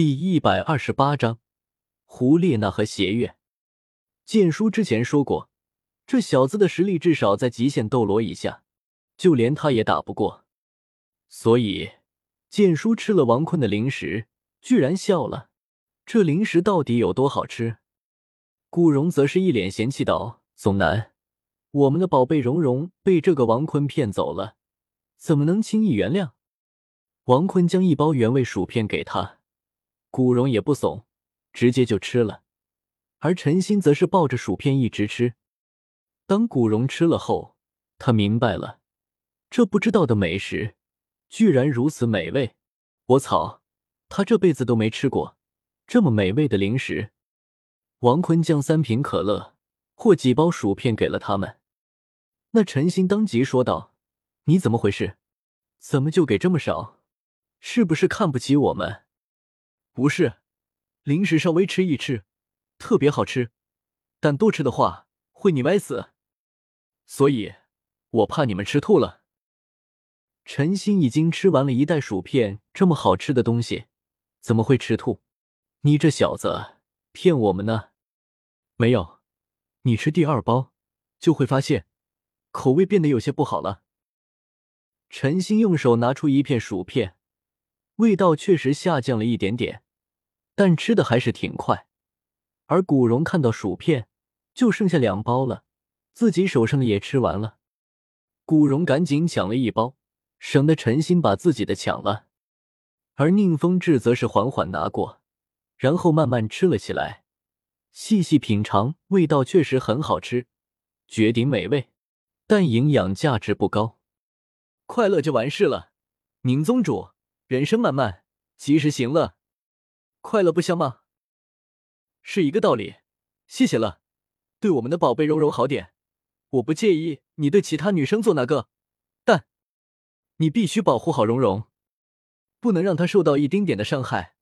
第一百二十八章，胡列娜和邪月。剑叔之前说过，这小子的实力至少在极限斗罗以下，就连他也打不过。所以，剑叔吃了王坤的零食，居然笑了。这零食到底有多好吃？顾荣则是一脸嫌弃道：“总南，我们的宝贝蓉蓉被这个王坤骗走了，怎么能轻易原谅？”王坤将一包原味薯片给他。古荣也不怂，直接就吃了，而陈心则是抱着薯片一直吃。当古荣吃了后，他明白了，这不知道的美食居然如此美味。我操，他这辈子都没吃过这么美味的零食。王坤将三瓶可乐或几包薯片给了他们，那陈心当即说道：“你怎么回事？怎么就给这么少？是不是看不起我们？”不是，零食稍微吃一吃，特别好吃，但多吃的话会腻歪死，所以我怕你们吃吐了。陈心已经吃完了一袋薯片，这么好吃的东西，怎么会吃吐？你这小子骗我们呢？没有，你吃第二包就会发现口味变得有些不好了。陈心用手拿出一片薯片。味道确实下降了一点点，但吃的还是挺快。而古荣看到薯片就剩下两包了，自己手上的也吃完了。古荣赶紧抢了一包，省得陈心把自己的抢了。而宁风致则是缓缓拿过，然后慢慢吃了起来，细细品尝，味道确实很好吃，绝顶美味，但营养价值不高。快乐就完事了，宁宗主。人生漫漫，及时行乐，快乐不香吗？是一个道理。谢谢了，对我们的宝贝柔柔好点。我不介意你对其他女生做那个，但你必须保护好蓉蓉，不能让她受到一丁点的伤害。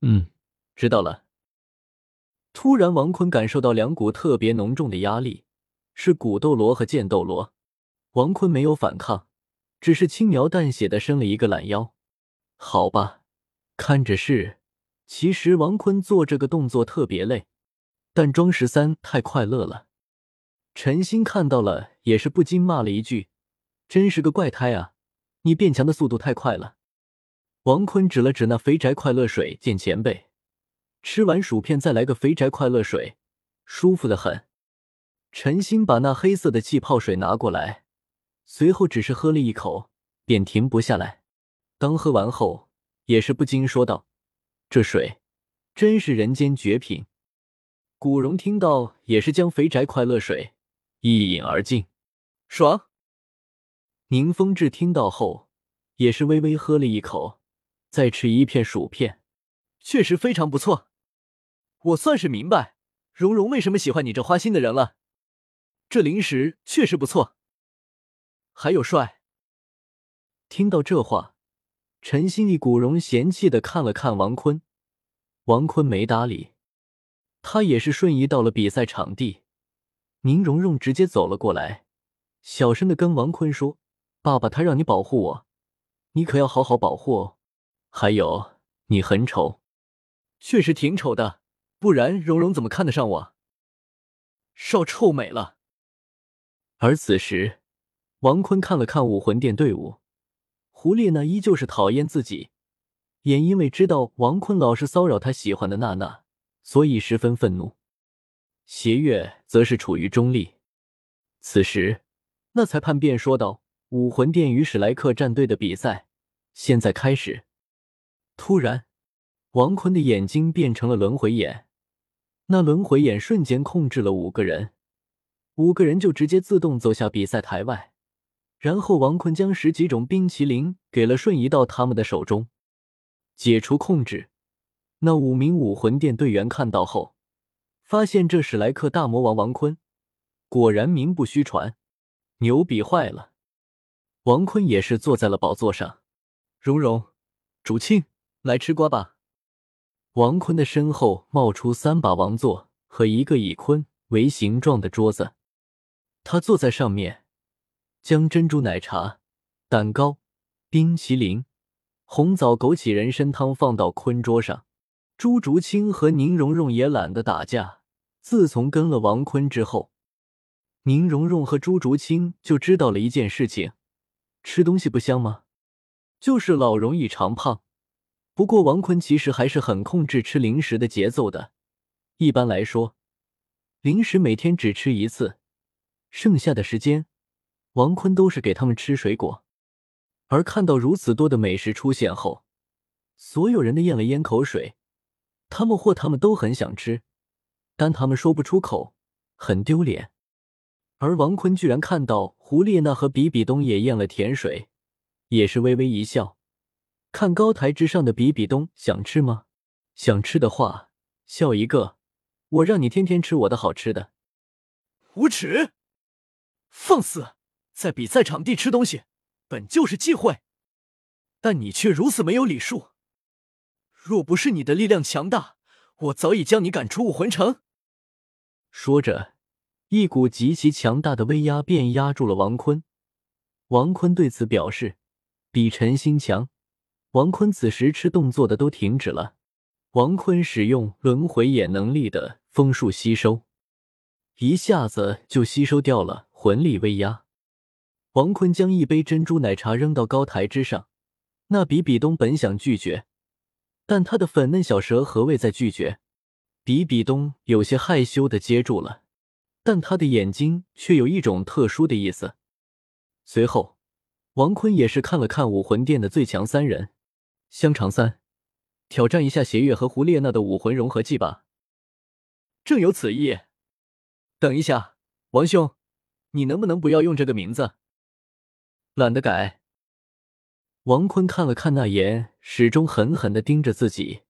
嗯，知道了。突然，王坤感受到两股特别浓重的压力，是古斗罗和剑斗罗。王坤没有反抗。只是轻描淡写的伸了一个懒腰，好吧，看着是。其实王坤做这个动作特别累，但庄十三太快乐了。陈心看到了，也是不禁骂了一句：“真是个怪胎啊！你变强的速度太快了。”王坤指了指那肥宅快乐水，见前辈吃完薯片再来个肥宅快乐水，舒服的很。陈心把那黑色的气泡水拿过来。随后只是喝了一口，便停不下来。当喝完后，也是不禁说道：“这水真是人间绝品。”古荣听到，也是将肥宅快乐水一饮而尽，爽。宁风致听到后，也是微微喝了一口，再吃一片薯片，确实非常不错。我算是明白蓉蓉为什么喜欢你这花心的人了。这零食确实不错。还有帅。听到这话，陈心一古荣嫌弃的看了看王坤，王坤没搭理，他也是瞬移到了比赛场地。宁荣荣直接走了过来，小声的跟王坤说：“爸爸，他让你保护我，你可要好好保护哦。还有，你很丑，确实挺丑的，不然蓉蓉怎么看得上我？少臭美了。”而此时。王坤看了看武魂殿队伍，胡列娜依旧是讨厌自己，也因为知道王坤老是骚扰他喜欢的娜娜，所以十分愤怒。邪月则是处于中立。此时，那裁判便说道：“武魂殿与史莱克战队的比赛现在开始。”突然，王坤的眼睛变成了轮回眼，那轮回眼瞬间控制了五个人，五个人就直接自动走下比赛台外。然后王坤将十几种冰淇淋给了瞬移到他们的手中，解除控制。那五名武魂殿队员看到后，发现这史莱克大魔王王坤果然名不虚传，牛逼坏了。王坤也是坐在了宝座上，蓉蓉、竹青来吃瓜吧。王坤的身后冒出三把王座和一个以坤为形状的桌子，他坐在上面。将珍珠奶茶、蛋糕、冰淇淋、红枣枸杞人参汤放到坤桌上，朱竹清和宁荣荣也懒得打架。自从跟了王坤之后，宁荣荣和朱竹清就知道了一件事情：吃东西不香吗？就是老容易长胖。不过王坤其实还是很控制吃零食的节奏的。一般来说，零食每天只吃一次，剩下的时间，王坤都是给他们吃水果。而看到如此多的美食出现后，所有人都咽了咽口水。他们或他们都很想吃，但他们说不出口，很丢脸。而王坤居然看到胡列娜和比比东也咽了甜水，也是微微一笑。看高台之上的比比东，想吃吗？想吃的话，笑一个，我让你天天吃我的好吃的。无耻！放肆，在比赛场地吃东西。本就是忌讳，但你却如此没有礼数。若不是你的力量强大，我早已将你赶出武魂城。说着，一股极其强大的威压便压住了王坤。王坤对此表示，比陈心强。王坤此时吃动作的都停止了。王坤使用轮回眼能力的风术吸收，一下子就吸收掉了魂力威压。王坤将一杯珍珠奶茶扔到高台之上，那比比东本想拒绝，但他的粉嫩小舌何未再拒绝。比比东有些害羞的接住了，但他的眼睛却有一种特殊的意思。随后，王坤也是看了看武魂殿的最强三人，香肠三，挑战一下邪月和胡列娜的武魂融合技吧。正有此意。等一下，王兄，你能不能不要用这个名字？懒得改。王坤看了看那眼，始终狠狠的盯着自己。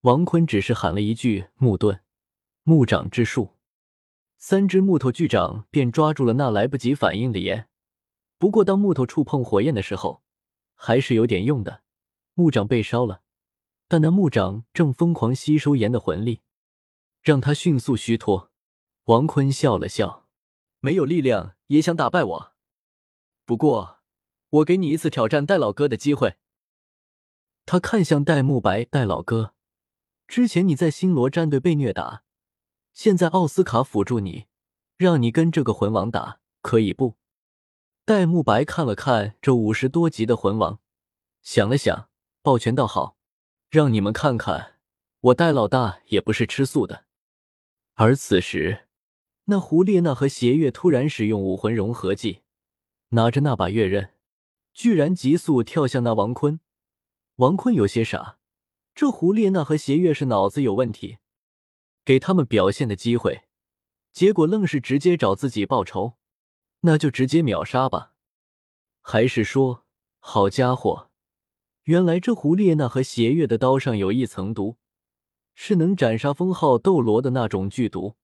王坤只是喊了一句“木盾”，木掌之术，三只木头巨掌便抓住了那来不及反应的烟。不过当木头触碰火焰的时候，还是有点用的。木掌被烧了，但那木掌正疯狂吸收炎的魂力，让他迅速虚脱。王坤笑了笑，没有力量也想打败我。不过，我给你一次挑战戴老哥的机会。他看向戴沐白，戴老哥，之前你在星罗战队被虐打，现在奥斯卡辅助你，让你跟这个魂王打，可以不？戴沐白看了看这五十多级的魂王，想了想，抱拳道：“好，让你们看看，我戴老大也不是吃素的。”而此时，那胡列娜和邪月突然使用武魂融合技。拿着那把月刃，居然急速跳向那王坤。王坤有些傻，这胡列娜和邪月是脑子有问题，给他们表现的机会，结果愣是直接找自己报仇，那就直接秒杀吧。还是说，好家伙，原来这胡列娜和邪月的刀上有一层毒，是能斩杀封号斗罗的那种剧毒。